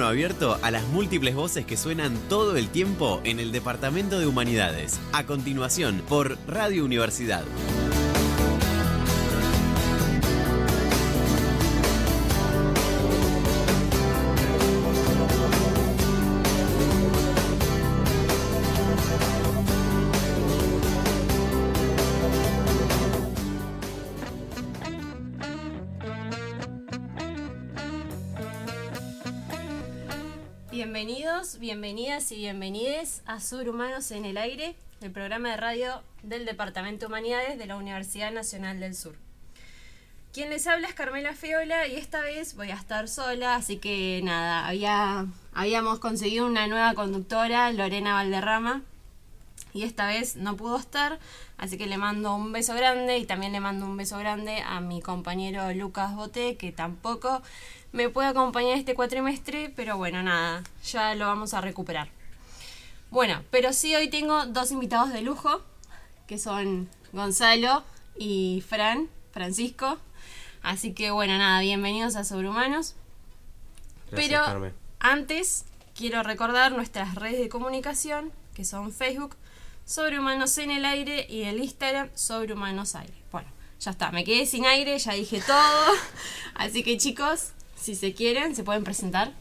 abierto a las múltiples voces que suenan todo el tiempo en el Departamento de Humanidades. A continuación, por Radio Universidad. Bienvenidas y bienvenides a Subhumanos en el Aire, el programa de radio del Departamento de Humanidades de la Universidad Nacional del Sur. Quien les habla es Carmela Feola y esta vez voy a estar sola, así que nada, había, habíamos conseguido una nueva conductora, Lorena Valderrama, y esta vez no pudo estar, así que le mando un beso grande y también le mando un beso grande a mi compañero Lucas Boté, que tampoco me puede acompañar este cuatrimestre, pero bueno, nada, ya lo vamos a recuperar. Bueno, pero sí hoy tengo dos invitados de lujo, que son Gonzalo y Fran, Francisco. Así que bueno, nada, bienvenidos a Sobrehumanos. Gracias, pero Carmen. antes quiero recordar nuestras redes de comunicación, que son Facebook, Sobrehumanos en el aire y el Instagram, Sobrehumanos aire. Bueno, ya está, me quedé sin aire, ya dije todo. Así que chicos, si se quieren, se pueden presentar.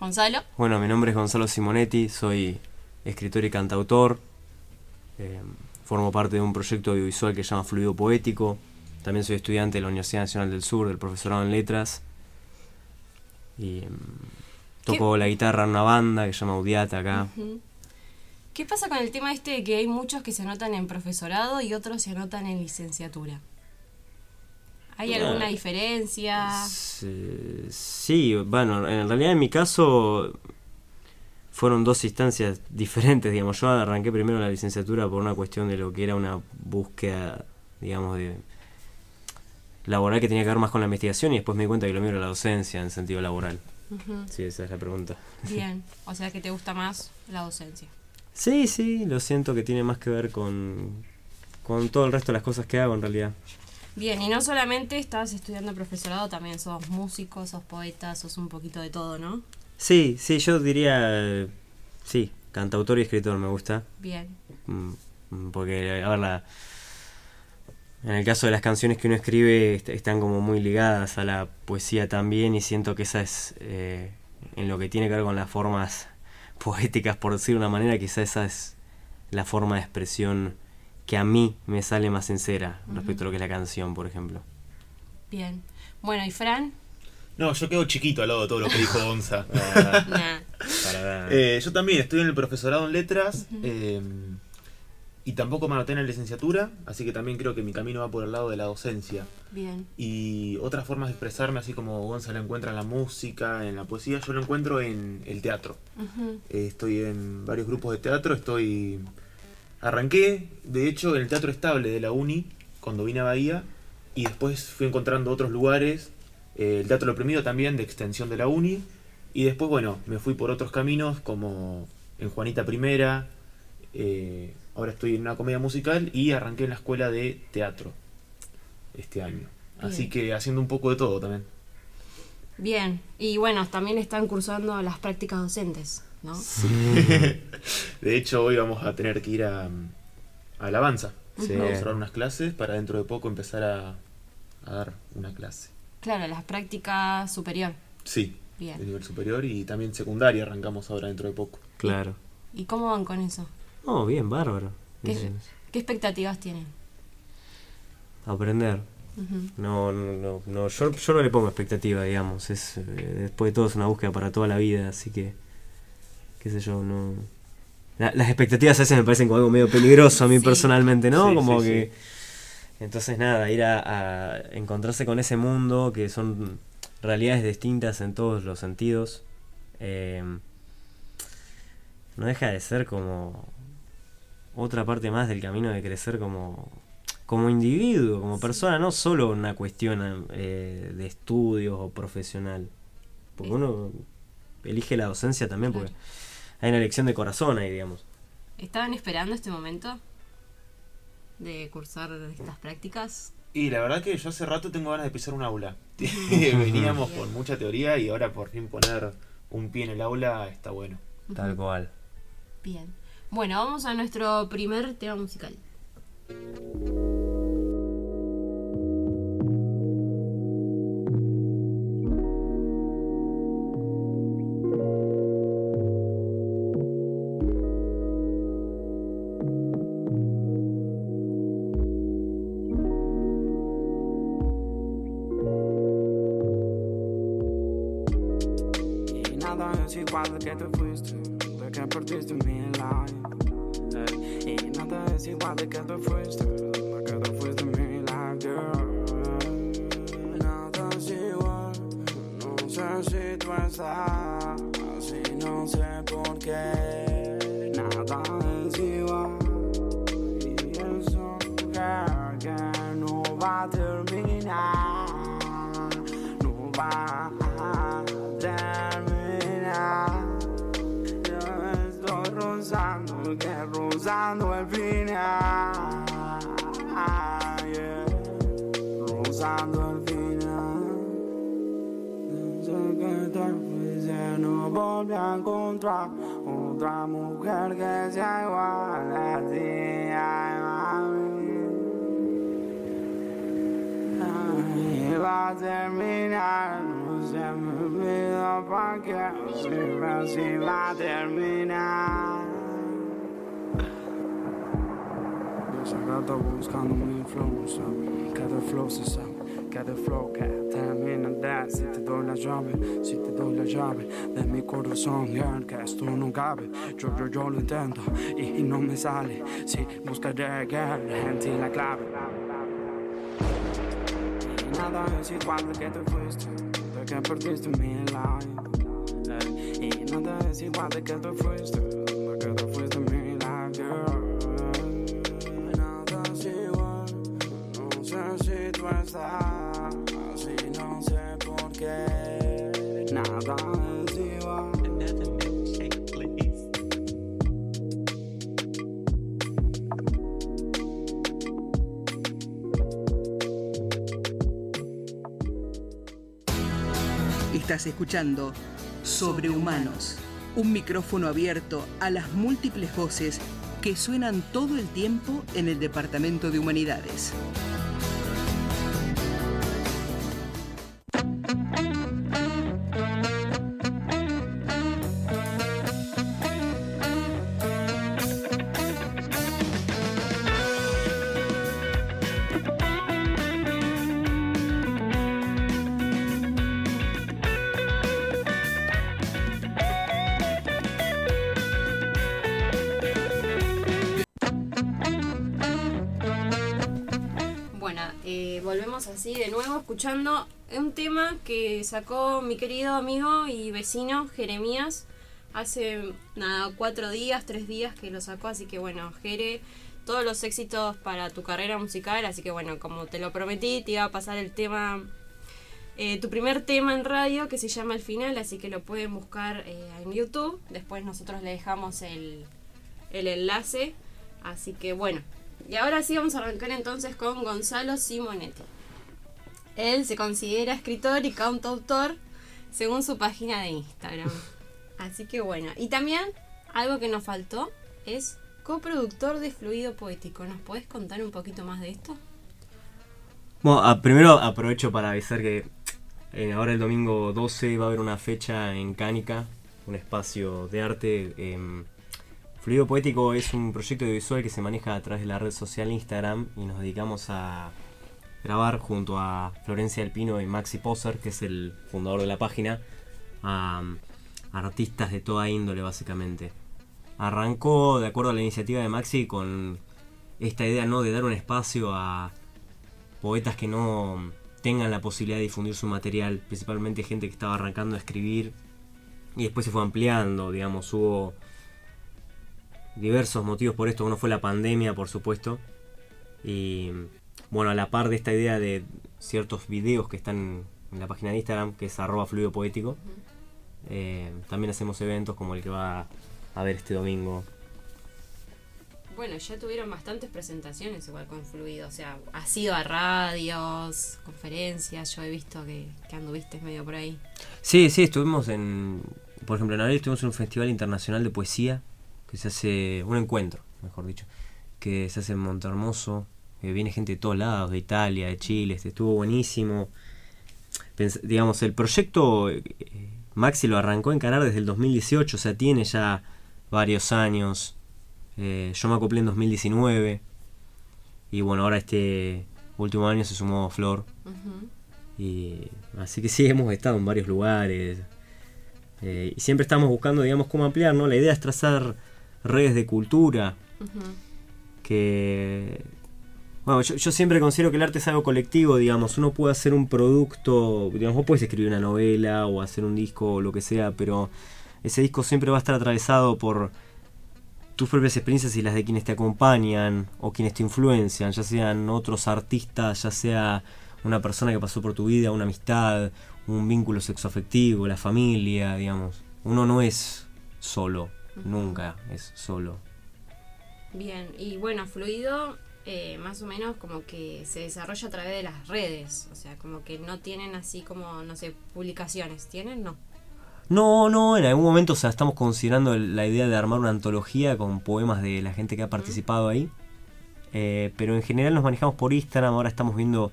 Gonzalo. Bueno, mi nombre es Gonzalo Simonetti, soy escritor y cantautor. eh, formo parte de un proyecto audiovisual que se llama Fluido Poético. También soy estudiante de la Universidad Nacional del Sur, del profesorado en letras. Y em, toco la guitarra en una banda que se llama Audiata acá. ¿Qué pasa con el tema este de que hay muchos que se anotan en profesorado y otros se anotan en licenciatura? ¿Hay alguna diferencia? Sí, bueno, en realidad en mi caso fueron dos instancias diferentes, digamos. Yo arranqué primero la licenciatura por una cuestión de lo que era una búsqueda, digamos, de laboral que tenía que ver más con la investigación y después me di cuenta que lo mío era la docencia en sentido laboral. Sí, esa es la pregunta. Bien, o sea que te gusta más la docencia. Sí, sí, lo siento que tiene más que ver con, con todo el resto de las cosas que hago en realidad. Bien, y no solamente estás estudiando profesorado, también sos músico, sos poeta, sos un poquito de todo, ¿no? Sí, sí, yo diría, sí, cantautor y escritor me gusta. Bien. Mm, mm, Porque, a ver, la, en el caso de las canciones que uno escribe est- están como muy ligadas a la poesía también y siento que esa es, eh, en lo que tiene que ver con las formas poéticas, por decir de una manera, quizá esa es la forma de expresión que a mí me sale más sincera respecto a lo que es la canción, por ejemplo. Bien. Bueno, ¿y Fran? No, yo quedo chiquito al lado de todo lo que dijo Gonza. Nah. Para dar- Eh, yo también estoy en el profesorado en letras eh, y tampoco me anoté en la licenciatura, así que también creo que mi camino va por el lado de la docencia. Bien. Y otras formas de expresarme, así como Gonza lo encuentra en la música, en la poesía, yo lo encuentro en el teatro. Eh, estoy en varios grupos de teatro, estoy... Arranqué, de hecho, en el Teatro Estable de la Uni, cuando vine a Bahía, y después fui encontrando otros lugares, eh, el Teatro Lo Oprimido también, de extensión de la Uni, y después, bueno, me fui por otros caminos, como en Juanita Primera, eh, ahora estoy en una comedia musical, y arranqué en la escuela de teatro este año. Así que haciendo un poco de todo también. Bien. Y bueno, también están cursando las prácticas docentes, ¿no? De hecho, hoy vamos a tener que ir a, a Alabanza. Sí. Vamos a dar unas clases para dentro de poco empezar a, a dar una clase. Claro, las prácticas superior. Sí, Bien. de nivel superior y también secundaria arrancamos ahora dentro de poco. Claro. ¿Y cómo van con eso? Oh, bien, bárbaro. ¿Qué, Bien. qué expectativas tienen? Aprender. No, no, no, no, yo, yo no le pongo expectativa, digamos. Es, eh, después de todo es una búsqueda para toda la vida, así que, qué sé yo, no... La- las expectativas a veces me parecen como algo medio peligroso a mí Sí. personalmente, ¿no? Sí, como sí, que... Entonces nada, ir a, a encontrarse con ese mundo que son realidades distintas en todos los sentidos. eh, no deja de ser como otra parte más del camino de crecer como, como individuo, como persona, no solo una cuestión eh, de estudios o profesional. Porque uno elige la docencia también porque. Hay una elección de corazón ahí, digamos. ¿Estaban esperando este momento de cursar estas prácticas? Y la verdad que yo hace rato tengo ganas de pisar un aula. Veníamos con mucha teoría y ahora por fin poner un pie en el aula está bueno. Tal cual. Bien. Bueno, vamos a nuestro primer tema musical. Pero si va a terminar. Desagrado buscando mi flow, sabe, cada flow se sabe, cada flow que termina de si te doy la llave, si te doy la llave de mi corazón, girl, que esto no cabe, yo, yo, yo lo intento y, y no me sale, si buscaré, girl, en ti la clave. Y nada es igual de que te fuiste, de que perdiste mi life. Ey, Y nada es igual de que te fuiste, de que te fuiste mi life, girl. Nada es igual, no sé si tú estás, si no sé por qué. Nada es igual. Estás escuchando Sobrehumanos, un micrófono abierto a las múltiples voces que suenan todo el tiempo en el Departamento de Humanidades. Escuchando un tema que sacó mi querido amigo y vecino Jeremías hace nada, cuatro días, tres días que lo sacó, así que bueno, Jere, todos los éxitos para tu carrera musical, así que bueno, como te lo prometí, te iba a pasar el tema, eh, tu primer tema en radio que se llama El Final, así que lo pueden buscar eh, en YouTube, después nosotros le dejamos el, el enlace, así que bueno, y ahora sí vamos a arrancar entonces con Gonzalo Simonetti. Él se considera escritor y cantautor según su página de Instagram. Así que bueno, y también algo que nos faltó es coproductor de Fluido Poético. ¿Nos podés contar un poquito más de esto? Bueno, a- primero aprovecho para avisar que eh, ahora el domingo 12 va a haber una fecha en Cánica, un espacio de arte. em, Fluido Poético es un proyecto visual que se maneja a través de la red social Instagram y nos dedicamos a grabar junto a Florencia del Pino y Maxi Poser, que es el fundador de la página, a, a artistas de toda índole básicamente. Arrancó de acuerdo a la iniciativa de Maxi con esta idea no de dar un espacio a poetas que no tengan la posibilidad de difundir su material, principalmente gente que estaba arrancando a escribir y después se fue ampliando, digamos, hubo diversos motivos por esto, uno fue la pandemia, por supuesto, y bueno, a la par de esta idea de ciertos videos que están en la página de Instagram, que es arroba fluido poético, eh, también hacemos eventos como el que va a ver este domingo. Bueno, ya tuvieron bastantes presentaciones igual con Fluido. O sea, has ido a radios, conferencias. Yo he visto que, que anduviste medio por ahí. Sí, sí, estuvimos en por ejemplo, en abril estuvimos en un festival internacional de poesía que se hace, un encuentro, mejor dicho, que se hace en Montehermoso. Viene gente de todos lados, de Italia, de Chile, este, estuvo buenísimo. Pens- digamos, el proyecto eh, Maxi lo arrancó a encarar desde el 2018, o sea, tiene ya varios años. Eh, yo me acoplé en 2019. Y bueno, ahora este último año se sumó Flor. Y así que sí, hemos estado en varios lugares. Eh, y siempre estamos buscando, digamos, cómo ampliar, ¿no? La idea es trazar redes de cultura que... Bueno, yo, yo siempre considero que el arte es algo colectivo, digamos. Uno puede hacer un producto, digamos, vos puedes escribir una novela o hacer un disco o lo que sea, pero ese disco siempre va a estar atravesado por tus propias experiencias y las de quienes te acompañan o quienes te influencian, ya sean otros artistas, ya sea una persona que pasó por tu vida, una amistad, un vínculo sexoafectivo, la familia, digamos. Uno no es solo, nunca es solo. Bien, y bueno, Fluido eh, más o menos como que se desarrolla a través de las redes, o sea, como que no tienen así como, no sé, publicaciones, ¿tienen? No. No, no, en algún momento, o sea, estamos considerando la idea de armar una antología con poemas de la gente que ha participado ahí. Eh, pero en general nos manejamos por Instagram, ahora estamos viendo,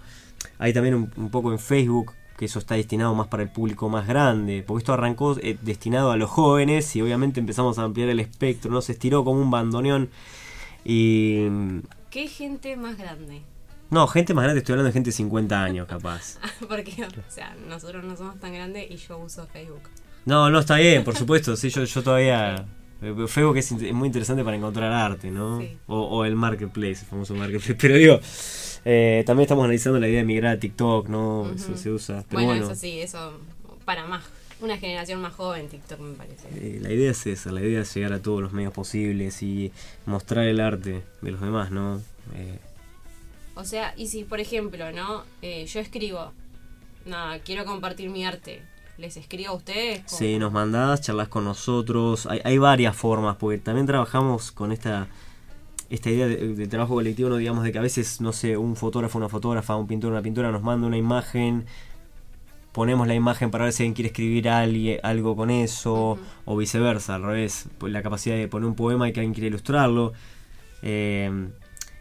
hay también un, un poco en Facebook, que eso está destinado más para el público más grande, porque esto arrancó eh, destinado a los jóvenes y obviamente empezamos a ampliar el espectro, ¿no? Se estiró como un bandoneón y... ¿Qué gente más grande? No, gente más grande, estoy hablando de gente de 50 años capaz. Porque, o sea, nosotros no somos tan grandes y yo uso Facebook. No, no, está bien, por supuesto. Sí, yo, yo todavía. eh, Facebook es, muy interesante para encontrar arte, ¿no? Sí. O, o el marketplace, el famoso marketplace. Pero digo, eh, también estamos analizando la idea de migrar a TikTok, ¿no? Eso se usa. Pero Bueno, bueno, eso sí, eso para más, una generación más joven TikTok me parece. eh, la idea es esa, la idea es llegar a todos los medios posibles y mostrar el arte de los demás, ¿no? Eh, O sea, y si por ejemplo, ¿no? Eh, yo escribo, nada, quiero compartir mi arte, ¿les escribo a ustedes? ¿Cómo? Sí, nos mandás, charlas con nosotros. Hay, hay varias formas, porque también trabajamos con esta esta idea de, de trabajo colectivo, no digamos de que a veces, no sé, un fotógrafo, una fotógrafa, un pintor, una pintora nos manda una imagen, ponemos la imagen para ver si alguien quiere escribir ali- algo con eso, o viceversa, al revés, pues la capacidad de poner un poema y que alguien quiere ilustrarlo. Eh,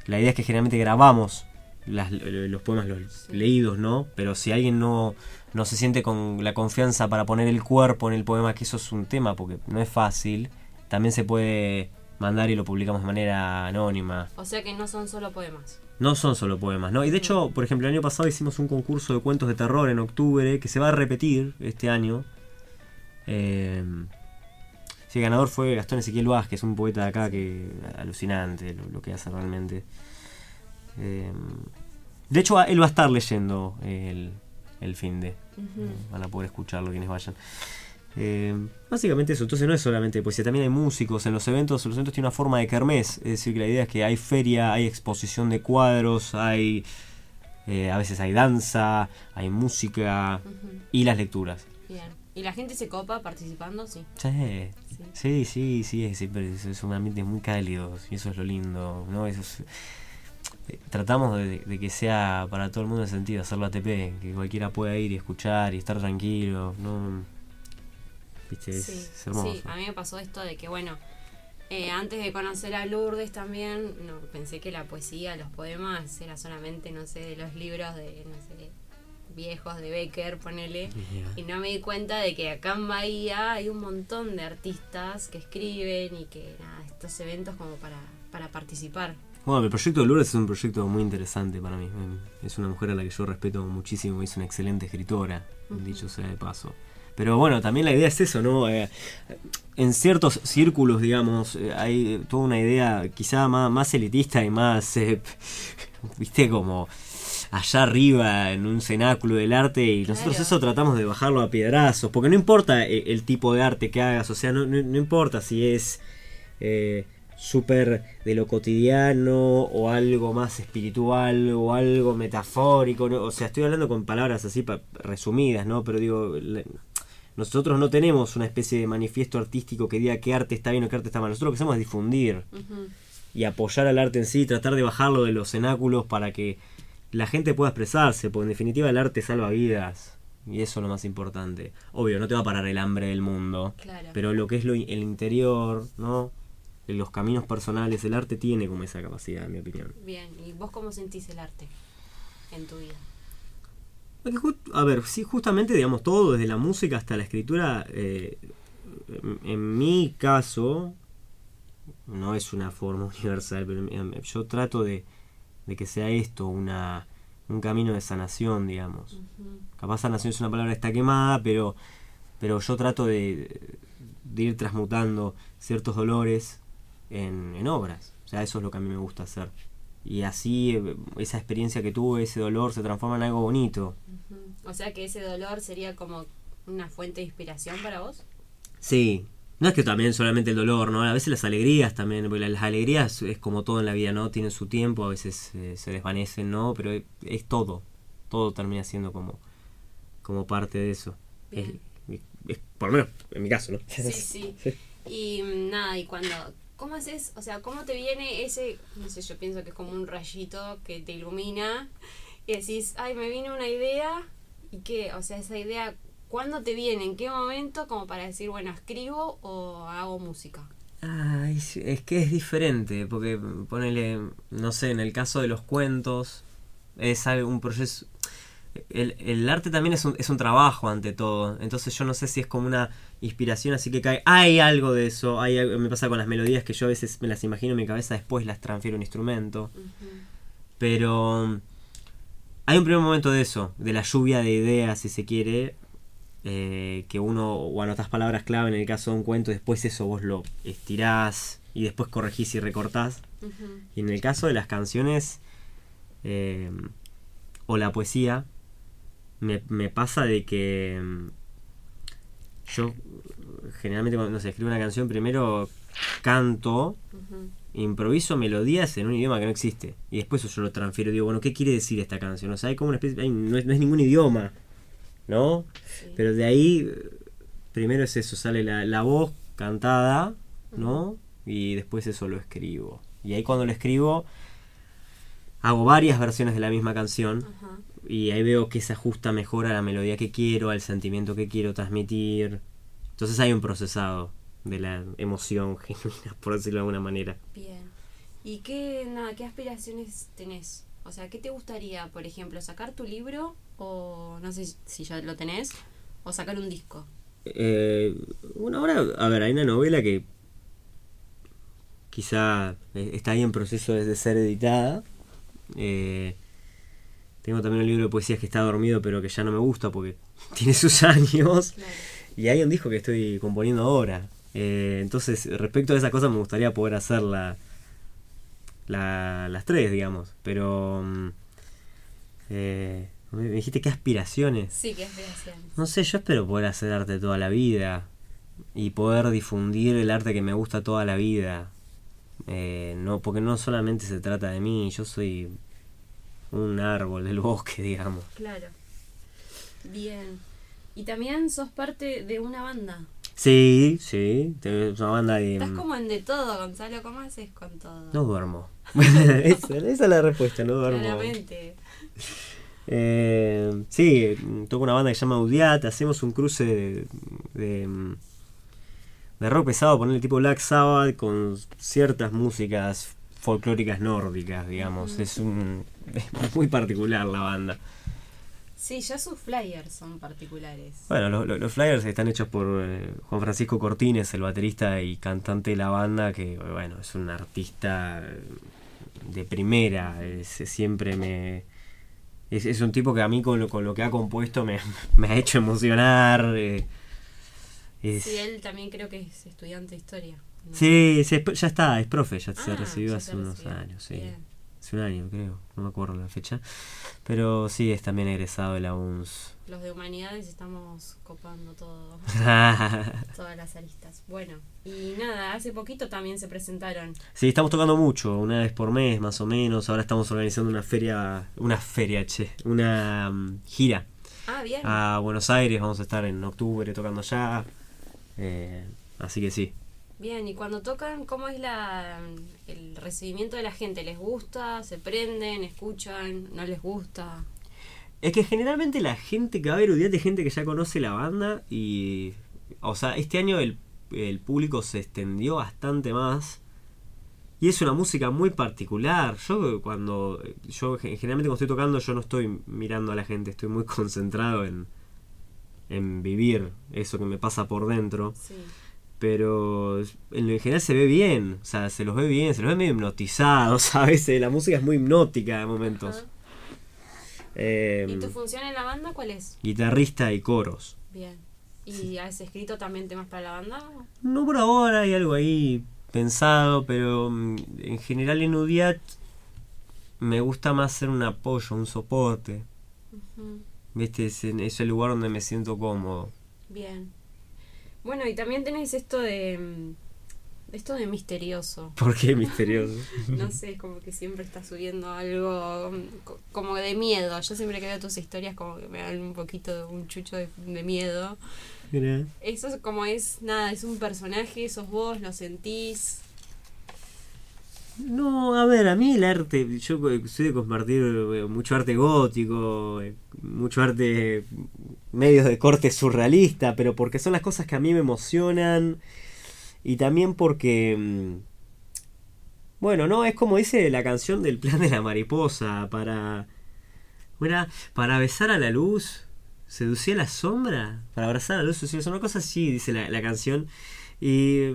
la idea es que generalmente grabamos las- los poemas los leídos, ¿no? Pero si alguien no, no se siente con la confianza para poner el cuerpo en el poema, que eso es un tema, porque no es fácil, también se puede mandar y lo publicamos de manera anónima. O sea que no son solo poemas. No son solo poemas, ¿no? Y de hecho, por ejemplo, el año pasado hicimos un concurso de cuentos de terror en octubre que se va a repetir este año. Eh, sí, el ganador fue Gastón Ezequiel Vázquez, un poeta de acá que alucinante lo, lo que hace realmente. Eh, de hecho, él va a estar leyendo el, el fin de. Van a poder escucharlo quienes vayan. Eh, básicamente eso, entonces no es solamente poesía, también hay músicos en los eventos, los eventos tienen una forma de kermés, es decir, que la idea es que hay feria, hay exposición de cuadros, hay eh, a veces hay danza, hay música y las lecturas. Bien. ¿Y la gente se copa participando? Sí. Sí, Sí. sí, sí, sí, es, es, es un ambiente muy cálido y eso es lo lindo, ¿no? Eso es- eh, tratamos de, de que sea para todo el mundo el sentido, hacerlo ATP, que cualquiera pueda ir y escuchar y estar tranquilo, ¿no? Viste, es, sí, es hermoso. sí, a mí me pasó esto de que, bueno, eh, antes de conocer a Lourdes también, no, pensé que la poesía, los poemas, era solamente, no sé, de los libros de, no sé, viejos de Becker, ponele. Y no me di cuenta de que acá en Bahía hay un montón de artistas que escriben y que, nada, estos eventos como para, para participar. Bueno, el proyecto de Lourdes es un proyecto muy interesante para mí. Es una mujer a la que yo respeto muchísimo, es una excelente escritora, dicho sea de paso. Pero bueno, también la idea es eso, ¿no? Eh, en círculos círculos, digamos, eh, hay toda una idea quizá más, más elitista y más, eh, viste, como allá arriba en un cenáculo del arte y nosotros Claro. eso tratamos de bajarlo a piedrazos, porque no importa eh, el, tipo de arte que hagas, o sea, no, no- no importa si es eh, súper de lo cotidiano o algo más espiritual o algo metafórico, ¿no? o sea, estoy hablando con palabras así pa- resumidas, ¿no? Pero digo, nosotros no tenemos una especie de manifiesto artístico que diga qué arte está bien o qué arte está mal, nosotros lo que hacemos es difundir y apoyar al arte en sí, tratar de bajarlo de los cenáculos para que la gente pueda expresarse, porque en definitiva el arte salva vidas. Y eso es lo más importante. Obvio, no te va a parar el hambre del mundo. Claro. Pero lo que es lo, el interior, ¿no? Los caminos personales, el arte tiene como esa capacidad, en mi opinión. Bien, ¿y vos cómo sentís el arte en tu vida? A ver, sí, justamente, digamos, todo, desde la música hasta la escritura, eh, en, mi caso, no es una forma universal, pero em, yo trato de, de que sea esto, una, un camino de sanación, digamos. Capaz sanación es una palabra que está quemada, pero, pero yo trato de, de ir transmutando ciertos dolores en, en obras. O sea, eso es lo que a mí me gusta hacer. Y así esa experiencia que tuve, ese dolor, se transforma en algo bonito. O sea que ese dolor sería como una fuente de inspiración para vos. Sí. No es que también solamente el dolor, ¿no? A veces las alegrías también, porque las alegrías es como todo en la vida, ¿no? Tienen su tiempo, a veces eh, se desvanecen, ¿no? Pero es, es todo. Todo termina siendo como, como parte de eso. Es, Bien. es- por lo menos en mi caso, ¿no? Sí, sí. Y mm, nada, y cuando... ¿Cómo haces? O sea, ¿cómo te viene ese... No sé, yo pienso que es como un rayito que te ilumina y decís, ay, me vino una idea y qué, o sea, esa idea, ¿cuándo te viene? ¿En qué momento? Como para decir, bueno, escribo o hago música. Ay, es que es diferente, porque ponele, no sé, en el caso de los cuentos, es un proceso... El, el arte también es un, es un trabajo ante todo, entonces yo no sé si es como una inspiración así que cae. Hay algo de eso, hay algo- me pasa con las melodías que yo a veces me las imagino en mi cabeza, después las transfiero a un instrumento, pero hay un primer momento de eso, de la lluvia de ideas, si se quiere, eh, que uno o anotas palabras clave en el caso de un cuento, después eso vos lo estirás y después corregís y recortás. Y en el caso de las canciones eh, o la poesía, me, me pasa de que mm, yo generalmente cuando no sé, escribo una canción primero canto, improviso melodías en un idioma que no existe. Y después eso yo lo transfiero y digo, bueno, ¿qué quiere decir esta canción? O sea, hay como una especie, hay- no, es, no es ningún idioma, ¿no? Sí. Pero de ahí, primero es eso, sale la, la voz cantada, ¿no? Y después eso lo escribo. Y ahí cuando lo escribo, hago varias versiones de la misma canción. Ajá. Y ahí veo que se ajusta mejor a la melodía que quiero, al sentimiento que quiero transmitir. Entonces hay un procesado de la emoción genuina, por decirlo de alguna manera. Bien. ¿Y qué, nada, qué aspiraciones tenés? O sea, ¿qué te gustaría, por ejemplo, sacar tu libro o no sé si ya lo tenés o sacar un disco? Eh, bueno, ahora, a ver, hay una novela que quizá eh, está ahí en proceso de ser editada. Eh, tengo también un libro de poesías que está dormido, pero que ya no me gusta porque tiene sus años. Claro. Y hay un disco que estoy componiendo ahora. Eh, entonces, respecto a esas cosas, me gustaría poder hacer la, la- las tres, digamos. Pero. mm, eh, me me dijiste qué aspiraciones. Sí, qué aspiraciones. No sé, yo espero poder hacer arte toda la vida y poder difundir el arte que me gusta toda la vida. Eh, no, porque no solamente se trata de mí, yo soy un árbol del bosque, digamos. Claro. Bien. Y también sos parte de una banda. Sí, sí, es una banda de... Estás como en de todo, Gonzalo. ¿Cómo haces con todo? No duermo. esa, esa es la respuesta, no duermo. Claramente. Eh, sí, toco una banda que se llama Audiat, hacemos un cruce de, de, de rock pesado, ponerle tipo Black Sabbath con ciertas músicas folclóricas nórdicas, digamos. Es un es muy particular la banda. Sí, ya sus flyers son particulares. Bueno, lo- lo- los flyers están hechos por eh, Juan Francisco Cortines, el baterista y cantante de la banda, que bueno, es un artista eh, de primera, es- siempre me... Es, es un tipo que a mí con lo, con lo que ha compuesto me, me ha hecho emocionar. eh, es- Sí, él también creo que es estudiante de historia. ¿no? sí, sí, ya está, es profe, ya se Ah, recibió hace unos años, sí. Bien. Hace un año creo, no me acuerdo la fecha. Pero sí, es también egresado de la UNS. Los de humanidades estamos copando todo, todas las aristas. Bueno, y nada, hace poquito también se presentaron. Sí, estamos tocando mucho, una vez por mes más o menos. Ahora estamos organizando una feria, una feria, che, una mm, gira Ah, bien. a Buenos Aires. Vamos a estar en octubre tocando allá. Eh, así que sí. Bien, y cuando tocan, ¿cómo es la el recibimiento de la gente? ¿Les gusta? ¿Se prenden? ¿Escuchan? ¿No les gusta? Es que generalmente la gente que va a ver es gente que ya conoce la banda y. O sea, este año el, el público se extendió bastante más. Y es una música muy particular. Yo cuando. Yo ge- generalmente cuando estoy tocando yo no estoy mirando a la gente, estoy muy concentrado en. en vivir eso que me pasa por dentro. Sí. Pero en general se ve bien, o sea, se los ve bien, se los ve medio hipnotizados a veces. La música es muy hipnótica de momentos. Eh, ¿Y tu función en la banda cuál es? guitarrista y coros. Bien. ¿Y has escrito también temas para la banda? No por ahora, hay algo ahí pensado, pero mm, en general en Udiat me gusta más ser un apoyo, un soporte. Ujú. ¿Viste? Es, en- es el lugar donde me siento cómodo. Bien. Bueno, y también tenés esto de. mm, Esto de misterioso. ¿Por qué misterioso? No sé, es como que siempre estás subiendo algo mm, co- como de miedo. Yo siempre que veo tus historias como que me dan un poquito de un chucho de, de miedo. Eso es como es, nada, es un personaje, sos vos, lo sentís. No, a ver, a mí el arte, yo eh, soy de compartir eh, mucho arte gótico, eh, mucho arte medios de corte surrealista, pero porque son las cosas que a mí me emocionan y también porque, mm, bueno, no, es como dice la canción del plan de la mariposa, para, bueno, para besar a la luz, seducir a la sombra, para abrazar a la luz, seducir a la una cosa así, dice la, la canción, y...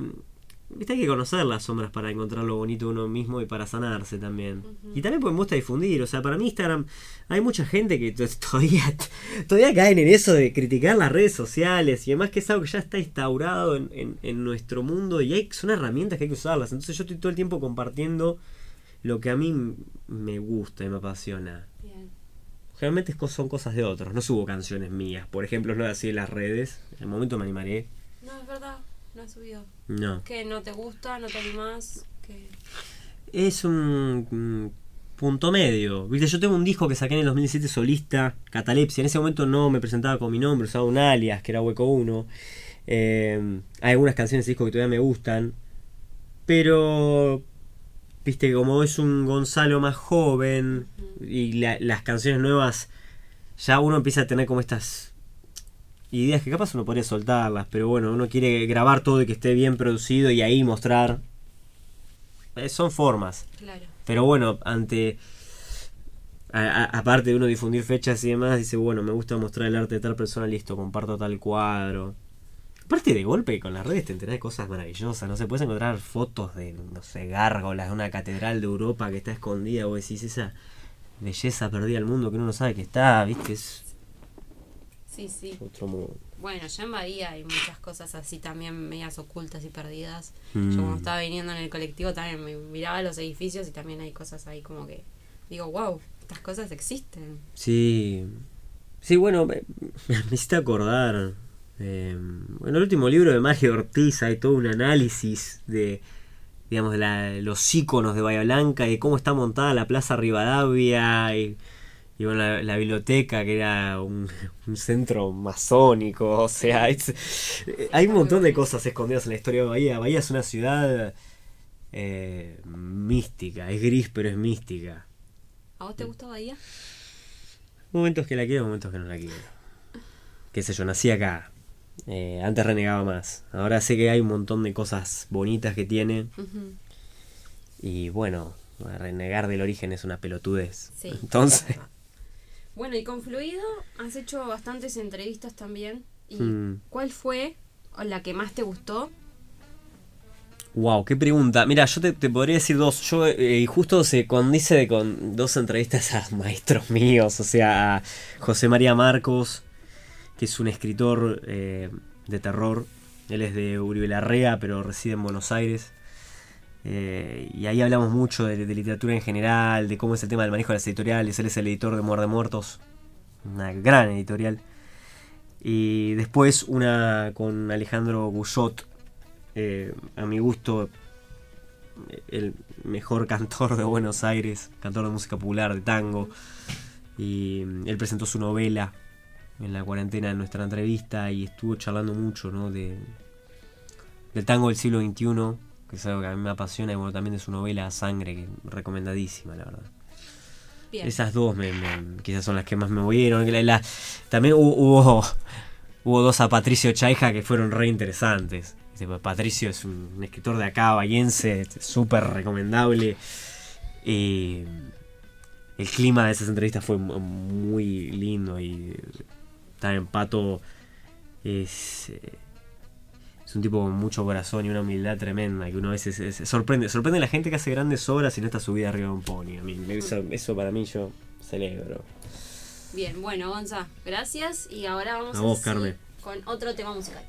Viste, hay que conocer las sombras para encontrar lo bonito de uno mismo y para sanarse también. Y también porque me gusta difundir. O sea, para mí Instagram hay mucha gente que to- todavía, todavía caen en eso de criticar las redes sociales y además que es algo que ya está instaurado en, en- en nuestro mundo y hay, son herramientas que hay que usarlas. Entonces yo estoy todo el tiempo compartiendo lo que a mí me gusta y me apasiona. Bien. Generalmente son cosas de otros, no subo canciones mías. Por ejemplo, no así en las redes. En el momento me animaré. No, es verdad, no has subido. No. ¿Qué? ¿No te gusta? ¿No te animás? ¿Qué? es un mm, punto medio. Viste, yo tengo un disco que saqué en el 2017 solista, Catalepsia. En ese momento no me presentaba con mi nombre, usaba un alias, que era Hueco 1. Eh, hay algunas canciones de disco que todavía me gustan. Pero, viste, como es un Gonzalo más joven y la- las canciones nuevas, ya uno empieza a tener como estas ideas que capaz uno podría soltarlas, pero bueno, uno quiere grabar todo y que esté bien producido y ahí mostrar. Eh, son formas. Claro. Pero bueno, ante. a- a- aparte de uno difundir fechas y demás, dice, bueno, me gusta mostrar el arte de tal persona, listo, comparto tal cuadro. Aparte de golpe, con las redes te enterás de cosas maravillosas, no sé, puedes encontrar fotos de, no sé, gárgolas de una catedral de Europa que está escondida, o decís, esa belleza perdida del mundo que uno no sabe que está, viste, es Sí, sí. otro mundo. Bueno, ya en Bahía hay muchas cosas así también medias ocultas y perdidas. Mm. Yo cuando estaba viniendo en el colectivo también me miraba los edificios y también hay cosas ahí como que digo, wow, estas cosas existen. Sí. Sí, bueno, me, me hiciste acordar. eh, en el último libro de Mario Ortiz hay todo un análisis de, digamos, de la- los íconos de Bahía Blanca y de cómo está montada la Plaza Rivadavia y, y bueno, la, la biblioteca que era un, un centro masónico. O sea, es- eh, hay un montón de cosas escondidas en la historia de Bahía. Bahía es una ciudad eh, mística, es gris pero es mística. ¿A vos te gusta Bahía? Momentos que la quiero, momentos que no la quiero. Qué sé yo, nací acá. Eh, antes renegaba más. Ahora sé que hay un montón de cosas bonitas que tiene. Y bueno, renegar del origen es una pelotudez. Sí. Entonces, Bueno, y con Fluido has hecho bastantes entrevistas también. ¿Y Mm. cuál fue la que más te gustó? wow, qué pregunta. Mira, yo te, te podría decir dos. Yo eh, y justo se condice con dos entrevistas a maestros míos. O sea, a José María Marcos, que es un escritor eh, de terror. Él es de Uribe Larrea, pero reside en Buenos Aires. Eh, y ahí hablamos mucho de, literatura en general, de cómo es el tema del manejo de las editoriales. Él es el editor de Muerde Muertos, una gran editorial. Y después una con Alejandro Guyot, eh, a mi gusto, el mejor cantor de Buenos Aires, cantor de música popular, de tango. Y mm, él presentó su novela en la cuarentena en nuestra entrevista y estuvo charlando mucho ¿no? de, del tango del siglo XXI, que es algo que a mí me apasiona, y bueno, también de su novela Sangre, que es recomendadísima, la verdad. Bien. Esas dos me, me- quizás son las que más me movieron. La- la- también hu- hubo, hubo dos a Patricio Chaija que fueron re interesantes. Patricio es un, un escritor de acá, bahiense, este, súper recomendable. Y el clima de esas entrevistas fue mu- muy lindo y estar en Pato es, eh, es un tipo con mucho corazón y una humildad tremenda que uno a veces es- sorprende. Sorprende a la gente que hace grandes obras y no está subida arriba de un pony. A mí, eso, eso para mí yo celebro. Bien, bueno, Gonza, gracias. Y ahora vamos A vos, con otro tema musical.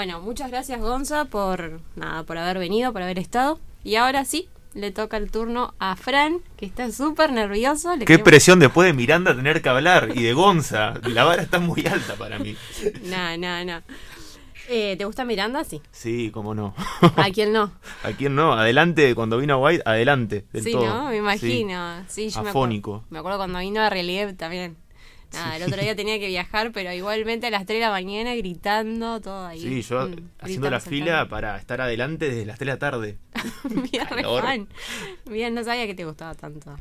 Bueno, muchas gracias Gonza por nada, por haber venido, por haber estado. Y ahora sí, le toca el turno a Fran, que está súper nervioso. Le Qué queremos- presión después de Miranda tener que hablar y de Gonza. La vara está muy alta para mí. No, no, no. Eh, ¿Te gusta Miranda? Sí. Sí, cómo no. ¿A quién no? ¿A quién no? Adelante, cuando vino a White, adelante. Del sí, todo. ¿no? Me imagino. Sí, yo me acuerdo, Afónico. me acuerdo cuando vino a Relieve también. Nada, el otro día tenía que viajar, pero igualmente a las 3 de la mañana gritando, todo ahí. Sí, yo Mm, haciendo la fila para estar adelante desde las 3 de la tarde. Bien, re calor. fan. Bien, no sabía que te gustaba tanto.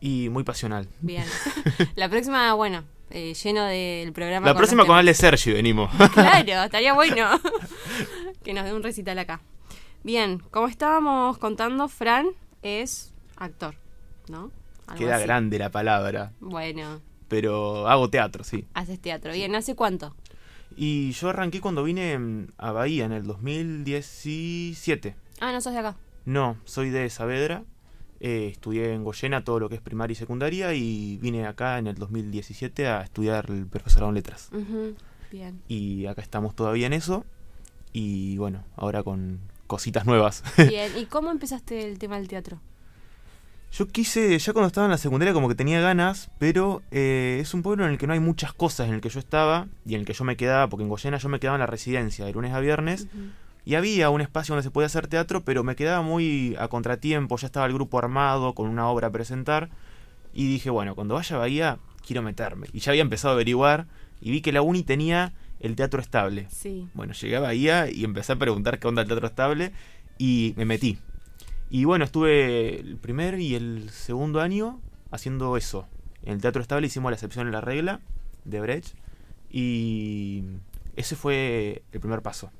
Y muy pasional. Bien. La próxima, bueno, eh, lleno del programa. La próxima con. Ale Sergio venimos. Claro, estaría bueno que nos dé un recital acá. Bien, como estábamos contando, Fran es actor, ¿no? Algo Queda así. grande la palabra. Bueno, pero hago teatro, sí. Haces teatro. Bien, ¿hace cuánto? Y yo arranqué cuando vine a Bahía en el 2017. Ah, no sos de acá. No, soy de Saavedra. eh, estudié en Goyena todo lo que es primaria y secundaria y vine acá en el 2017 a estudiar el profesorado en letras. Bien. Y acá estamos todavía en eso. Y bueno, ahora con cositas nuevas. Bien. ¿Y cómo empezaste el tema del teatro? Yo quise, ya cuando estaba en la secundaria como que tenía ganas, pero eh, es un pueblo en el que no hay muchas cosas en el que yo estaba y en el que yo me quedaba, porque en Goyena yo me quedaba en la residencia de lunes a viernes y había un espacio donde se podía hacer teatro, pero me quedaba muy a contratiempo, ya estaba el grupo armado con una obra a presentar y dije, bueno, cuando vaya a Bahía quiero meterme. Y ya había empezado a averiguar y vi que la Uni tenía el teatro estable. Sí. Bueno, llegué a Bahía y empecé a preguntar qué onda el teatro estable y me metí. Y bueno, estuve el primer y el segundo año haciendo eso. En el teatro estable hicimos la excepción en la regla de Brecht y ese fue el primer paso.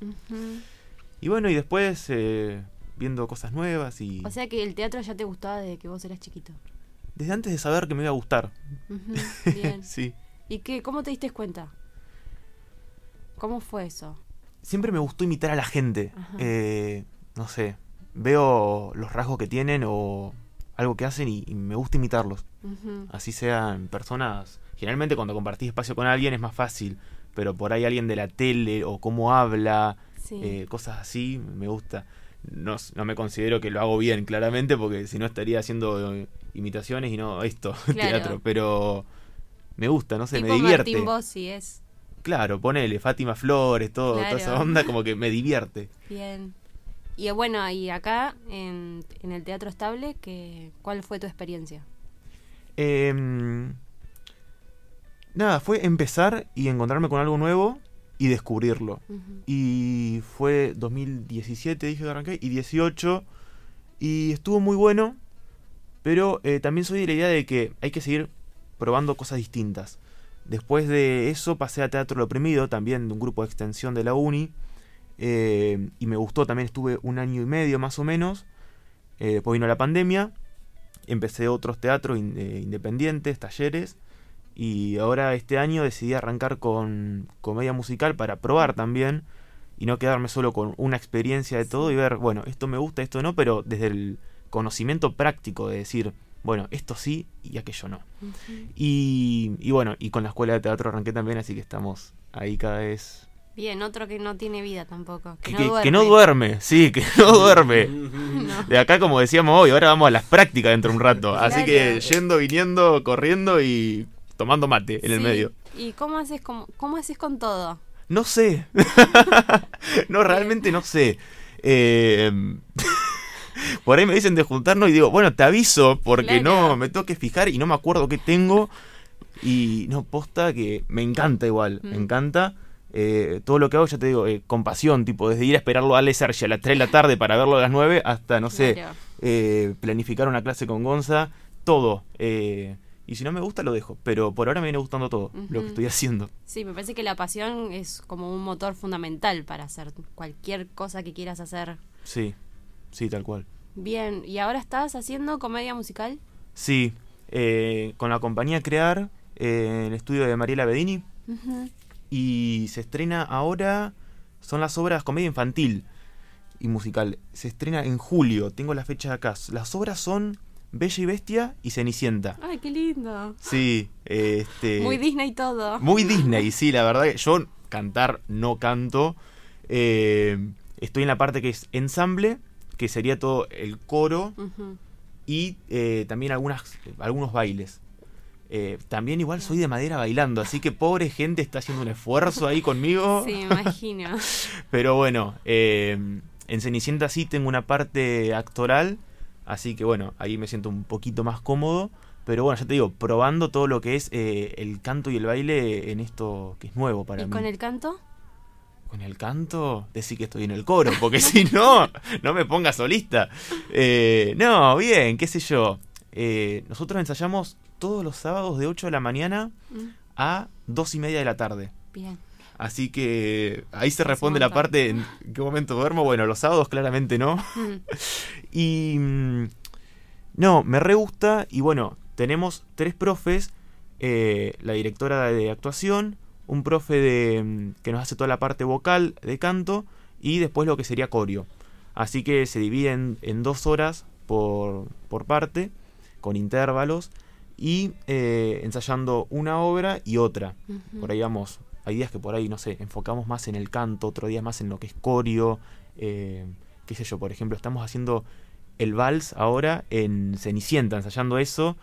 Y bueno, y después eh, viendo cosas nuevas y O sea que el teatro ya te gustaba desde que vos eras chiquito. desde antes de saber que me iba a gustar. Bien. sí. ¿Y qué, cómo te diste cuenta? ¿Cómo fue eso? Siempre me gustó imitar a la gente. Eh, no sé, veo los rasgos que tienen o algo que hacen y, y me gusta imitarlos. Ujú. Así sean personas. Generalmente cuando compartís espacio con alguien es más fácil, pero por ahí alguien de la tele o cómo habla, Sí. eh, cosas así, me gusta. No, no me considero que lo hago bien, claramente, porque si no estaría haciendo eh, imitaciones y no esto, Claro. teatro. Pero me gusta, no sé, tipo me divierte. Martín Bossi es. Claro, ponele Fátima Flores, todo, toda esa onda, como que me divierte. Bien. Y eh, bueno, y acá en, en el Teatro Estable, que, ¿cuál fue tu experiencia? Em, nada, fue empezar y encontrarme con algo nuevo y descubrirlo. Y fue 2017, dije que arranqué, y 18. Y estuvo muy bueno, pero eh, también soy de la idea de que hay que seguir probando cosas distintas. Después de eso pasé a Teatro Lo Oprimido, también de un grupo de extensión de la Uni. Eh, y me gustó, también estuve un año y medio más o menos. Eh, después vino la pandemia. Empecé otros teatros in- eh, independientes, talleres. Y ahora este año decidí arrancar con comedia musical para probar también. Y no quedarme solo con una experiencia de todo y ver, bueno, esto me gusta, esto no, pero desde el conocimiento práctico de decir, bueno, esto sí y aquello no. Y, y bueno, y con la escuela de teatro arranqué también, así que estamos ahí cada vez. Bien, otro que no tiene vida tampoco. Que, Que, no, duerme. que no duerme, sí, que no duerme. No. De acá, como decíamos hoy, ahora vamos a las prácticas dentro de un rato. Así que yendo, viniendo, corriendo y tomando mate en el medio. ¿Y cómo haces, cómo, cómo haces con todo? No sé. no, realmente no sé. Eh, por ahí me dicen de juntarnos y digo, bueno, te aviso porque Claro. no me tengo que fijar y no me acuerdo qué tengo. Y no, posta que me encanta igual, me Mm. encanta. Eh, todo lo que hago, ya te digo, eh, con pasión, tipo, desde ir a esperarlo a Sergi a las 3 de la tarde para verlo a las 9 hasta, no sé, Claro. eh, planificar una clase con Gonza, todo. Eh, y si no me gusta, lo dejo. Pero por ahora me viene gustando todo lo que estoy haciendo. Sí, me parece que la pasión es como un motor fundamental para hacer cualquier cosa que quieras hacer. Sí, sí, tal cual. Bien, ¿y ahora estás haciendo comedia musical? Sí, eh, con la compañía Crear, en el estudio de Mariela Bedini. Ujú. Y se estrena ahora, son las obras comedia infantil y musical. Se estrena en julio, tengo la fecha acá. Las obras son Bella y Bestia y Cenicienta. Ay, qué lindo. Sí, este... Muy Disney todo. Muy Disney, sí, la verdad que yo cantar no canto. Eh, estoy en la parte que es ensamble, que sería todo el coro y eh, también algunas, algunos bailes. Eh, también igual soy de madera bailando, así que pobre gente está haciendo un esfuerzo ahí conmigo. Sí, imagino. Pero bueno, eh, en Cenicienta sí tengo una parte actoral, así que bueno, ahí me siento un poquito más cómodo. Pero bueno, ya te digo, probando todo lo que es eh, el canto y el baile en esto que es nuevo para ¿Y mí. con el canto? Con el canto, decir que estoy en el coro, porque si no, no me ponga solista. No, bien, qué sé yo. Nosotros ensayamos todos los sábados de 8 de la mañana Mm, a 2 y media de la tarde. Bien. Así que ahí se responde la parte en qué momento duermo. Bueno, los sábados claramente no. Mm, Y mm, no, me re gusta. Y bueno, tenemos tres profes eh, la directora de actuación, un profe de, que nos hace toda la parte vocal de canto y después lo que sería coreo. Así que se divide en, en dos horas por, por parte, con intervalos, y eh, ensayando una obra y otra. Por ahí vamos, hay días que por ahí, no sé, enfocamos más en el canto, otro día más en lo que es coreo, eh, qué sé yo, por ejemplo, estamos haciendo el vals ahora en Cenicienta, ensayando eso.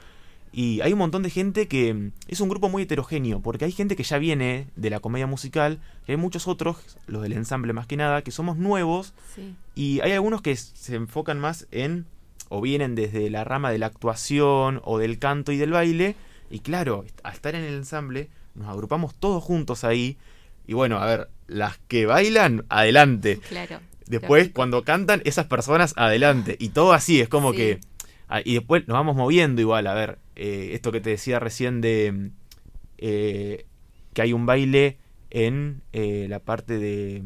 Y hay un montón de gente que mm, es un grupo muy heterogéneo, porque hay gente que ya viene de la comedia musical, y hay muchos otros, los del ensamble más que nada, que somos nuevos, Sí. y hay algunos que se enfocan más en, o vienen desde la rama de la actuación, o del canto y del baile, y claro, al estar en el ensamble, nos agrupamos todos juntos ahí, y bueno, a ver, las que bailan, adelante. Claro. Después, cuando cantan, esas personas adelante. Y todo así, es como Sí. que. ah, Y después nos vamos moviendo igual. A ver, eh, esto que te decía recién de. eh, que hay un baile en eh, la parte de.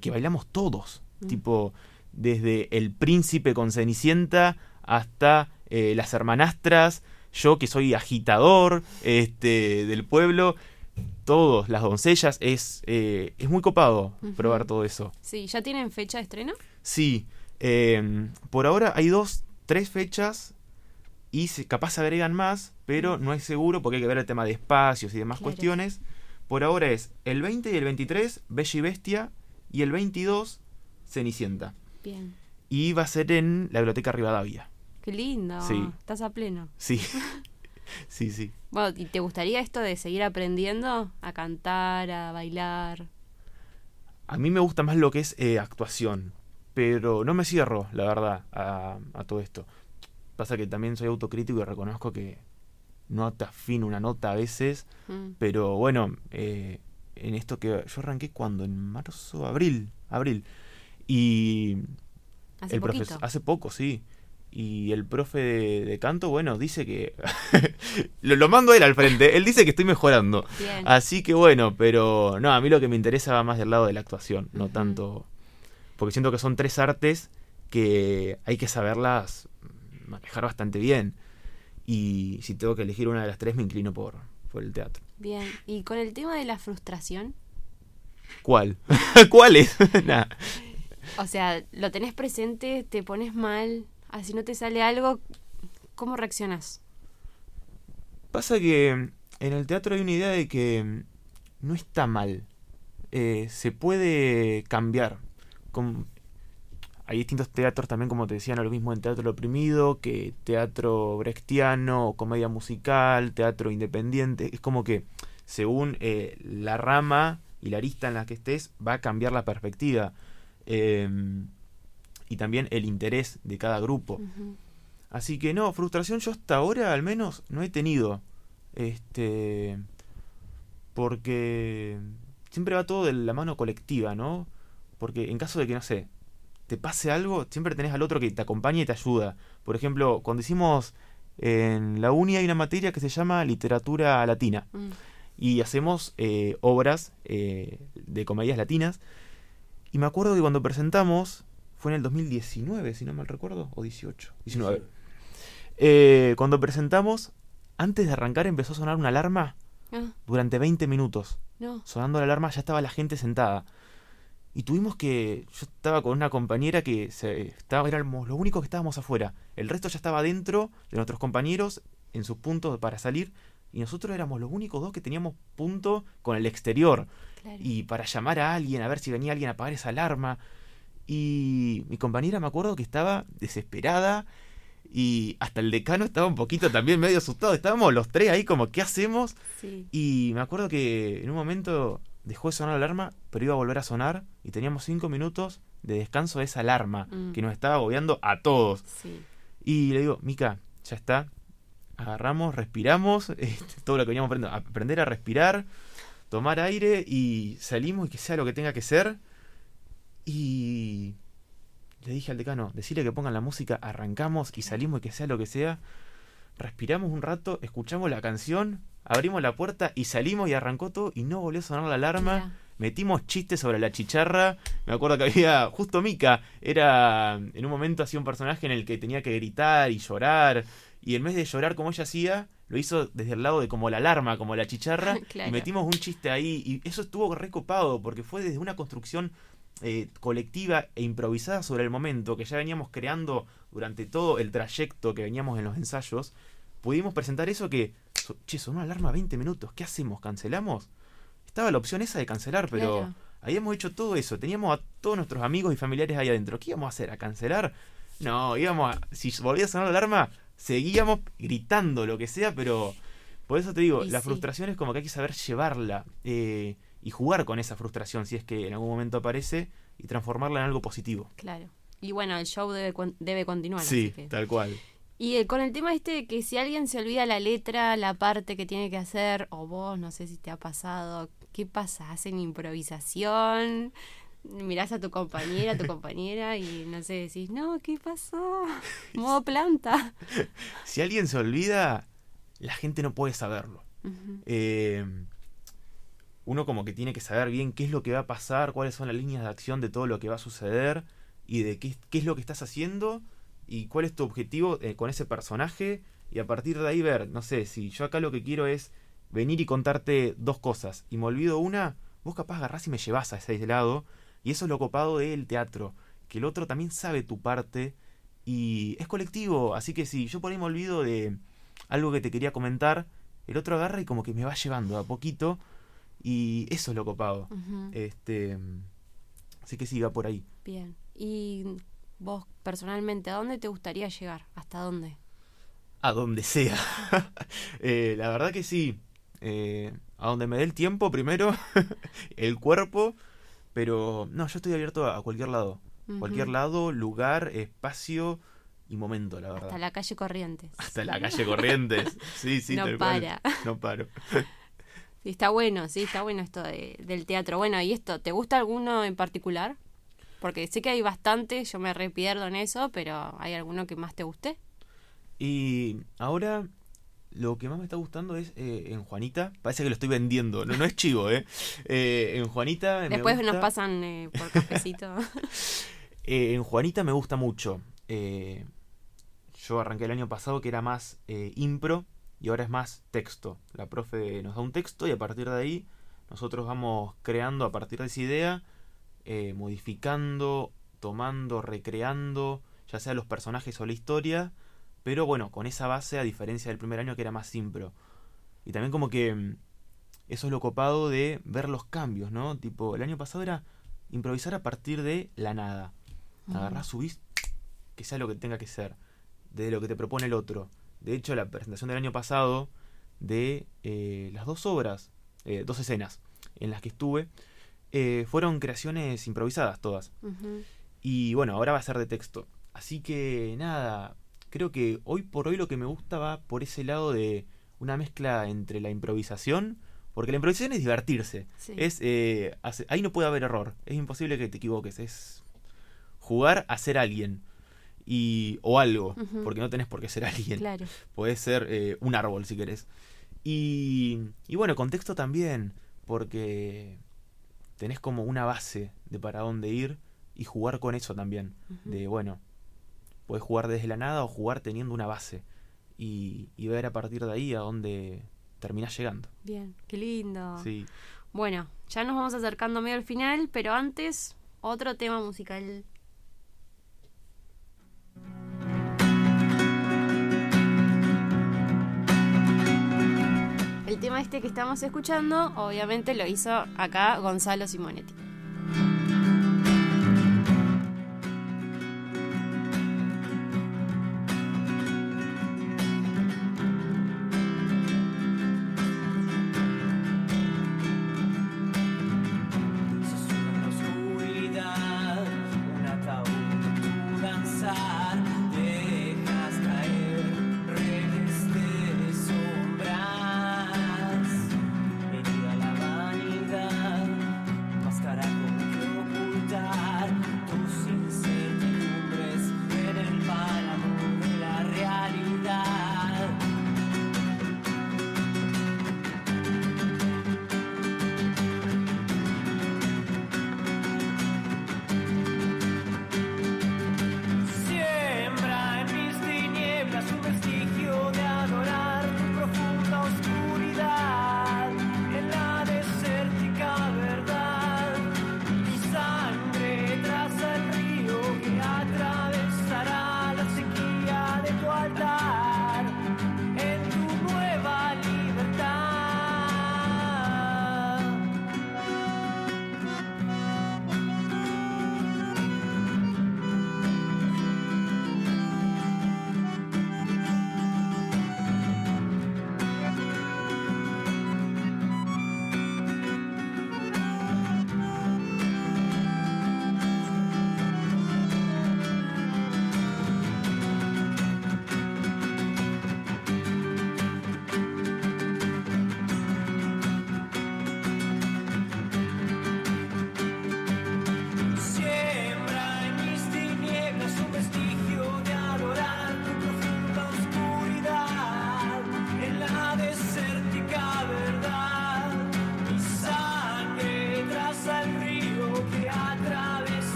que bailamos todos. Mm. Tipo, desde el príncipe con Cenicienta hasta eh, las hermanastras. Yo que soy agitador este, del pueblo. Todos, las doncellas. Es, eh, es muy copado probar todo eso. Sí, ¿ya tienen fecha de estreno? Sí, eh, por ahora hay dos, tres fechas y se, capaz se agregan más, pero no es seguro porque hay que ver el tema de espacios y demás Claro. cuestiones. Por ahora es el 20 y el 23, Bella y Bestia, y el 22, Cenicienta. Bien. Y va a ser en la Biblioteca Rivadavia. Qué lindo. Sí. Estás a pleno. Sí, sí, sí. Bueno, ¿y te gustaría esto de seguir aprendiendo a cantar, a bailar? A mí me gusta más lo que es eh, actuación, pero no me cierro, la verdad, a, a todo esto. Pasa que también soy autocrítico y reconozco que no te afino una nota a veces, Mm. pero bueno, eh, en esto que yo arranqué cuando, en marzo, abril, abril. Y Hace el profesor, hace poco, sí. Y el profe de, de canto, bueno, dice que... lo, lo mando a él al frente, él dice que estoy mejorando. Bien. Así que bueno, pero no, a mí lo que me interesa va más del lado de la actuación, no tanto... Porque siento que son tres artes que hay que saberlas manejar bastante bien. Y si tengo que elegir una de las tres, me inclino por, por el teatro. Bien. ¿Y con el tema de la frustración? ¿Cuál? ¿Cuál es? Nah. O sea, lo tenés presente, te pones mal, así no te sale algo, ¿cómo reaccionas? Pasa que en el teatro hay una idea de que no está mal. Eh, se puede cambiar. Hay distintos teatros también, como te decía, no lo mismo en teatro oprimido que teatro brechtiano, comedia musical, teatro independiente. Es como que según eh, la rama y la arista en la que estés, va a cambiar la perspectiva. Em, y también el interés de cada grupo. Así que no, frustración yo hasta ahora al menos no he tenido. Este. Porque siempre va todo de la mano colectiva, ¿no? Porque en caso de que, no sé, te pase algo, siempre tenés al otro que te acompaña y te ayuda. Por ejemplo, cuando hicimos en la uni hay una materia que se llama literatura latina Mm. y hacemos eh, obras eh, de comedias latinas. Y me acuerdo que cuando presentamos, fue en el 2019, si no mal recuerdo, o 18, 19. Eh, cuando presentamos, antes de arrancar empezó a sonar una alarma Ah, durante 20 minutos. no. Sonando la alarma ya estaba la gente sentada. Y tuvimos que... Yo estaba con una compañera que se, estaba, éramos los únicos que estábamos afuera. El resto ya estaba dentro de nuestros compañeros en sus puntos para salir. Y nosotros éramos los únicos dos que teníamos punto con el exterior. Claro. Y para llamar a alguien, a ver si venía alguien a apagar esa alarma. Y mi compañera me acuerdo que estaba desesperada. Y hasta el decano estaba un poquito también medio asustado. Estábamos los tres ahí como, ¿qué hacemos? Sí. Y me acuerdo que en un momento dejó de sonar la alarma, pero iba a volver a sonar. Y teníamos cinco minutos de descanso de esa alarma Mm. que nos estaba agobiando a todos. Sí. Y le digo, Mica, ya está. Agarramos, respiramos, este, todo lo que veníamos aprendiendo, aprender a respirar, tomar aire y salimos y que sea lo que tenga que ser. Y le dije al decano, decirle que pongan la música, arrancamos y salimos y que sea lo que sea. Respiramos un rato, escuchamos la canción, abrimos la puerta y salimos y arrancó todo y no volvió a sonar la alarma. Mira. Metimos chistes sobre la chicharra. Me acuerdo que había. Justo Mika. Era. En un momento hacía un personaje en el que tenía que gritar y llorar. Y en vez de llorar como ella hacía, lo hizo desde el lado de como la alarma, como la chicharra. Claro. Y metimos un chiste ahí. Y eso estuvo recopado porque fue desde una construcción eh, colectiva e improvisada sobre el momento que ya veníamos creando durante todo el trayecto que veníamos en los ensayos. Pudimos presentar eso que, so- che, sonó una alarma 20 minutos. ¿Qué hacemos? ¿Cancelamos? Estaba la opción esa de cancelar, pero Claro. habíamos hecho todo eso. Teníamos a todos nuestros amigos y familiares ahí adentro. ¿Qué íbamos a hacer? ¿A cancelar? No, íbamos a. Si volvía a sonar la alarma, seguíamos gritando lo que sea, pero. Por eso te digo, Y la sí. frustración es como que hay que saber llevarla eh, y jugar con esa frustración si es que en algún momento aparece y transformarla en algo positivo. Claro. Y bueno, el show debe, debe continuar. sí, que- tal cual. Y eh, con el tema este de que si alguien se olvida la letra, la parte que tiene que hacer, o vos, no sé si te ha pasado, ¿qué pasa? ¿Hacen improvisación? Mirás a tu compañera, a tu compañera y no sé, decís, no, ¿qué pasó? Modo planta. Si alguien se olvida, la gente no puede saberlo. Eh, uno como que tiene que saber bien qué es lo que va a pasar, cuáles son las líneas de acción de todo lo que va a suceder y de qué, qué es lo que estás haciendo y cuál es tu objetivo eh, con ese personaje y a partir de ahí ver, no sé, si yo acá lo que quiero es venir y contarte dos cosas y me olvido una, vos capaz agarrás y me llevas a ese lado y eso es lo copado del teatro, que el otro también sabe tu parte y es colectivo, así que si yo por ahí me olvido de algo que te quería comentar, el otro agarra y como que me va llevando a poquito y eso es lo copado. Este, así que sí, va por ahí. Bien. ¿Y vos personalmente a dónde te gustaría llegar? ¿Hasta dónde? A donde sea. Eh, la verdad que sí. Eh, a donde me dé el tiempo primero, el cuerpo, pero no, yo estoy abierto a cualquier lado. Cualquier lado, lugar, espacio y momento, la verdad. Hasta la calle Corrientes. Hasta la calle Corrientes. Sí, sí, No tal cual. para. No paro. Sí, está bueno, sí, está bueno esto de- del teatro. Bueno, ¿y esto? ¿Te gusta alguno en particular? Porque sé que hay bastante, yo me repierdo en eso, pero ¿hay alguno que más te guste? Y ahora lo que más me está gustando es eh, en Juanita. Parece que lo estoy vendiendo, no, no es chivo, ¿eh? Eh, en Juanita. Después gusta- nos pasan eh, por cafecito. En Juanita me gusta mucho. Eh, yo arranqué el año pasado que era más impro y ahora es más texto. La profe nos da un texto y a partir de ahí nosotros vamos creando a partir de esa idea, modificando, tomando, recreando, ya sea los personajes o la historia, pero bueno, con esa base a diferencia del primer año que era más impro. Y también como que mm, eso es lo copado de ver los cambios, ¿no? Tipo, el año pasado era improvisar a partir de la nada. Agarrás, subís, que sea lo que tenga que ser, de lo que te propone el otro. De hecho, la presentación del año pasado de eh, las dos obras, eh, dos escenas en las que estuve, eh, fueron creaciones improvisadas todas. Y bueno, ahora va a ser de texto. Así que nada, creo que hoy por hoy lo que me gusta va por ese lado de una mezcla entre la improvisación, porque la improvisación es divertirse. Sí. Es, eh, hace- ahí no puede haber error, es imposible que te equivoques, es jugar a ser alguien. Y, o algo, porque no tenés por qué ser alguien. Claro. Podés ser eh, un árbol si querés. Y, y bueno, contexto también, porque tenés como una base de para dónde ir y jugar con eso también. De bueno, podés jugar desde la nada o jugar teniendo una base. Y, y ver a partir de ahí a dónde terminás llegando. Bien, qué lindo. Sí. Bueno, ya nos vamos acercando medio al final, pero antes, otro tema musical. El tema este que estamos escuchando, obviamente lo hizo acá Gonzalo Simonetti.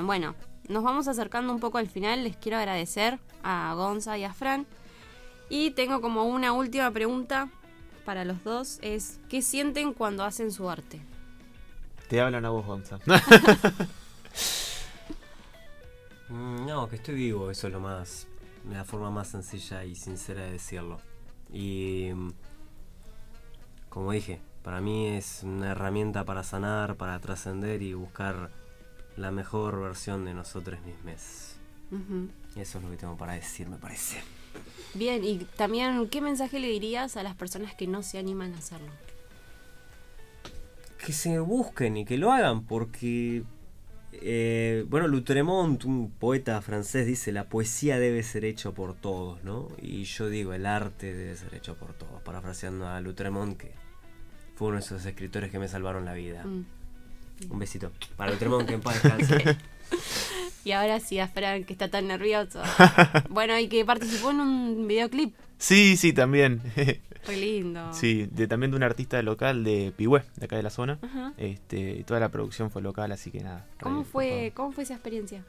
Bien, bueno, nos vamos acercando un poco al final. Les quiero agradecer a Gonza y a Fran. Y tengo como una última pregunta para los dos. Es, ¿qué sienten cuando hacen su arte? Te hablan a vos, Gonza. Mm, No, que estoy vivo, eso es lo más. La forma más sencilla y sincera de decirlo. Y. mm, Como dije, para mí es una herramienta para sanar, para trascender y buscar la mejor versión de nosotros mismos. Eso es lo que tengo para decir, me parece. Bien, y también, ¿qué mensaje le dirías a las personas que no se animan a hacerlo? que se busquen y que lo hagan porque eh, bueno Lutremont un poeta francés dice la poesía debe ser hecho por todos no y yo digo el arte debe ser hecho por todos parafraseando a Lutremont que fue uno de esos escritores que me salvaron la vida Mm. Un besito para Lutremont que en paz descanse Y ahora sí a Fran, que está tan nervioso. bueno, y que participó en un videoclip. sí, sí, también. Re lindo. sí, de, también de un artista local de Pigüé, de acá de la zona. Ajá. Este, toda la producción fue local, así que nada. re- ¿Cómo fue. ¿Cómo fue esa experiencia?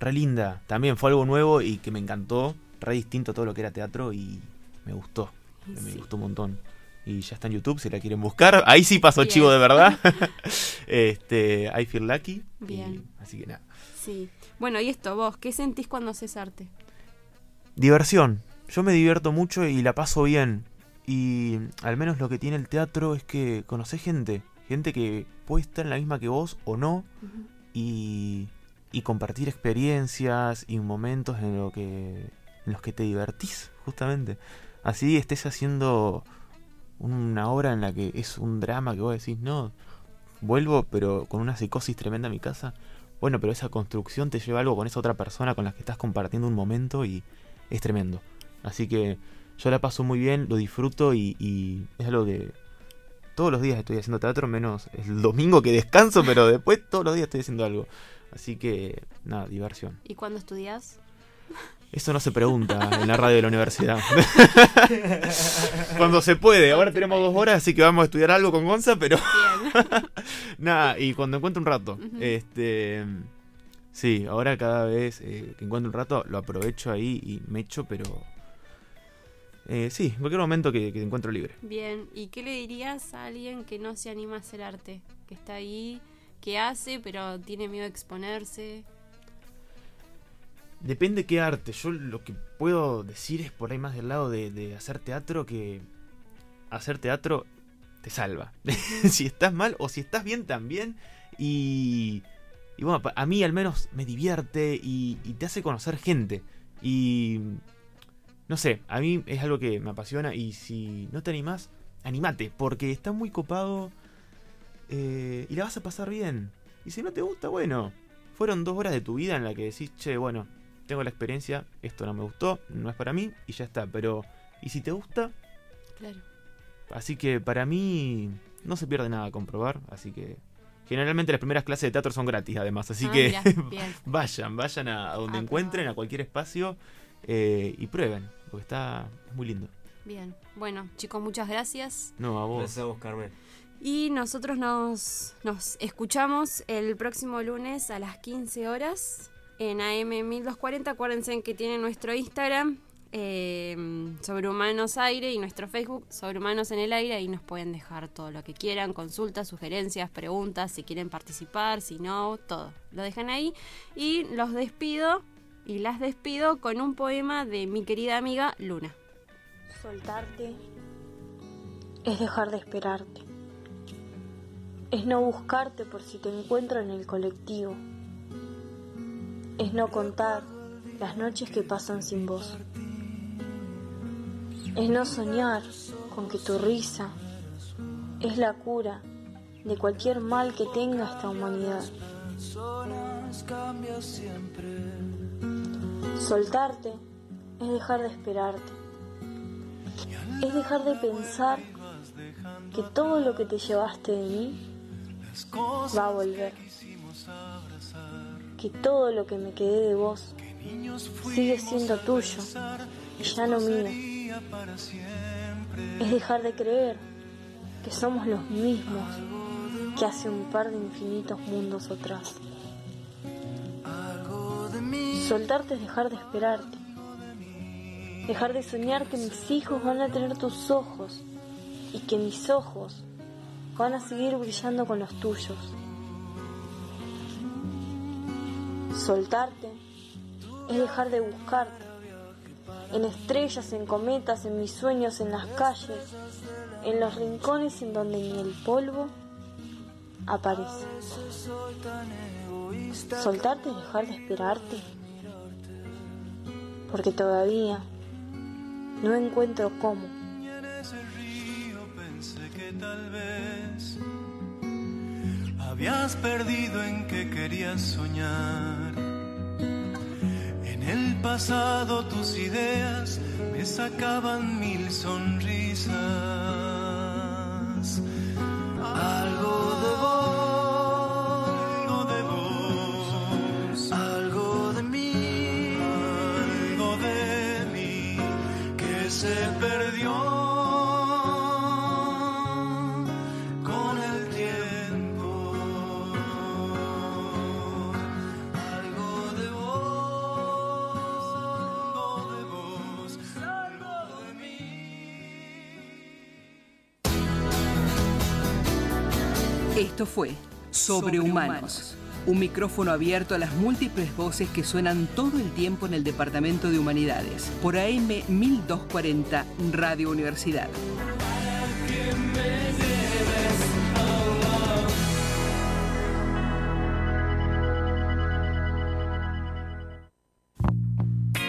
Re linda. También fue algo nuevo y que me encantó. Re distinto a todo lo que era teatro y me gustó. Me gustó un montón. Y ya está en YouTube si la quieren buscar. Ahí sí pasó Bien. chivo de verdad. este, I Feel Lucky. y- Bien. así que nada. Sí. Bueno, y esto, vos, ¿qué sentís cuando haces arte? Diversión. Yo me divierto mucho y la paso bien. Y al menos lo que tiene el teatro es que conoces gente. Gente que puede estar en la misma que vos o no. Y, y compartir experiencias y momentos en, lo que, en los que te divertís, justamente. Así estés haciendo una obra en la que es un drama que vos decís, no, vuelvo pero con una psicosis tremenda a mi casa. Bueno, pero esa construcción te lleva a algo con esa otra persona con la que estás compartiendo un momento y es tremendo. Así que yo la paso muy bien, lo disfruto y, y es algo que todos los días estoy haciendo teatro, menos el domingo que descanso, pero después todos los días estoy haciendo algo. Así que, nada, diversión. ¿Y cuando estudias? Eso no se pregunta en la radio de la universidad. Cuando se puede. Ahora tenemos dos horas, así que vamos a estudiar algo con Gonza, pero nada, y cuando encuentro un rato. Este. Sí, ahora cada vez eh, que encuentro un rato lo aprovecho ahí y me echo, pero. eh, sí, en cualquier momento que, que encuentro libre. Bien. ¿Y qué le dirías a alguien que no se anima a hacer arte? Que está ahí, que hace, pero tiene miedo de exponerse. Depende qué arte. Yo lo que puedo decir es por ahí más del lado de, hacer teatro que hacer teatro te salva. si estás mal o si estás bien también. Y, y bueno, a mí al menos me divierte y, y te hace conocer gente. Y no sé, a mí es algo que me apasiona y si no te animás, animate, porque está muy copado eh, y la vas a pasar bien. Y si no te gusta, bueno, fueron dos horas de tu vida en la que decís, che, bueno, tengo la experiencia, esto no me gustó, no es para mí y ya está. Pero, ¿y si te gusta? Claro. Así que para mí no se pierde nada comprobar, así que generalmente las primeras clases de teatro son gratis además, así Ah, que mirá, vayan, vayan a, a donde encuentren, a cualquier espacio eh, y prueben, porque está es muy lindo. Bien. Bueno, chicos, muchas gracias. No, a vos. Gracias a vos, Carmen. Y nosotros nos, nos escuchamos el próximo lunes a las 15 horas en AM 1240. Acuérdense que tiene nuestro Instagram, eh, Sobrehumanos Aire, y nuestro Facebook, Sobrehumanos en el Aire. Ahí nos pueden dejar todo lo que quieran, consultas, sugerencias, preguntas, si quieren participar, si no, todo. Lo dejan ahí. Y los despido y las despido con un poema de mi querida amiga Luna. Soltarte es dejar de esperarte. Es no buscarte por si te encuentro en el colectivo. Es no contar las noches que pasan sin vos. Es no soñar con que tu risa es la cura de cualquier mal que tenga esta humanidad. Soltarte es dejar de esperarte. Es dejar de pensar que todo lo que te llevaste de mí va a volver. Que todo lo que me quedé de vos sigue siendo tuyo y ya no mío. Es dejar de creer que somos los mismos que hace un par de infinitos mundos atrás. Soltarte es dejar de esperarte. Dejar de soñar que mis hijos van a tener tus ojos y que mis ojos van a seguir brillando con los tuyos. Soltarte es dejar de buscarte en estrellas, en cometas, en mis sueños, en las calles, en los rincones en donde ni el polvo aparece. Soltarte es dejar de esperarte, porque todavía no encuentro cómo. Habías perdido en que querías soñar. En el pasado tus ideas me sacaban mil sonrisas. Algo de Esto fue Sobrehumanos, un micrófono abierto a las múltiples voces que suenan todo el tiempo en el Departamento de Humanidades, por AM 1240 Radio Universidad.